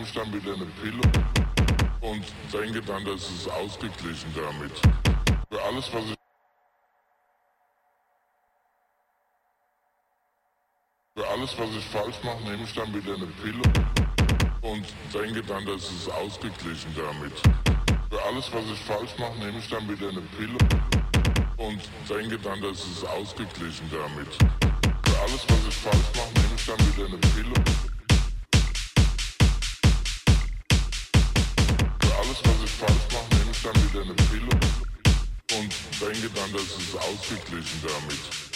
ich dann wieder eine Pille und denke dann, das ist ausgeglichen damit. Für alles, was ich Für alles, was ich falsch mache, nehme ich dann wieder eine Pille und denke dann, das ist ausgeglichen damit. Für alles, was ich falsch mache, nehme ich dann wieder eine Pille und denke dann, das ist ausgeglichen damit. Für alles, was ich falsch mache, nehme ich und denke dann, das ist ausgeglichen damit.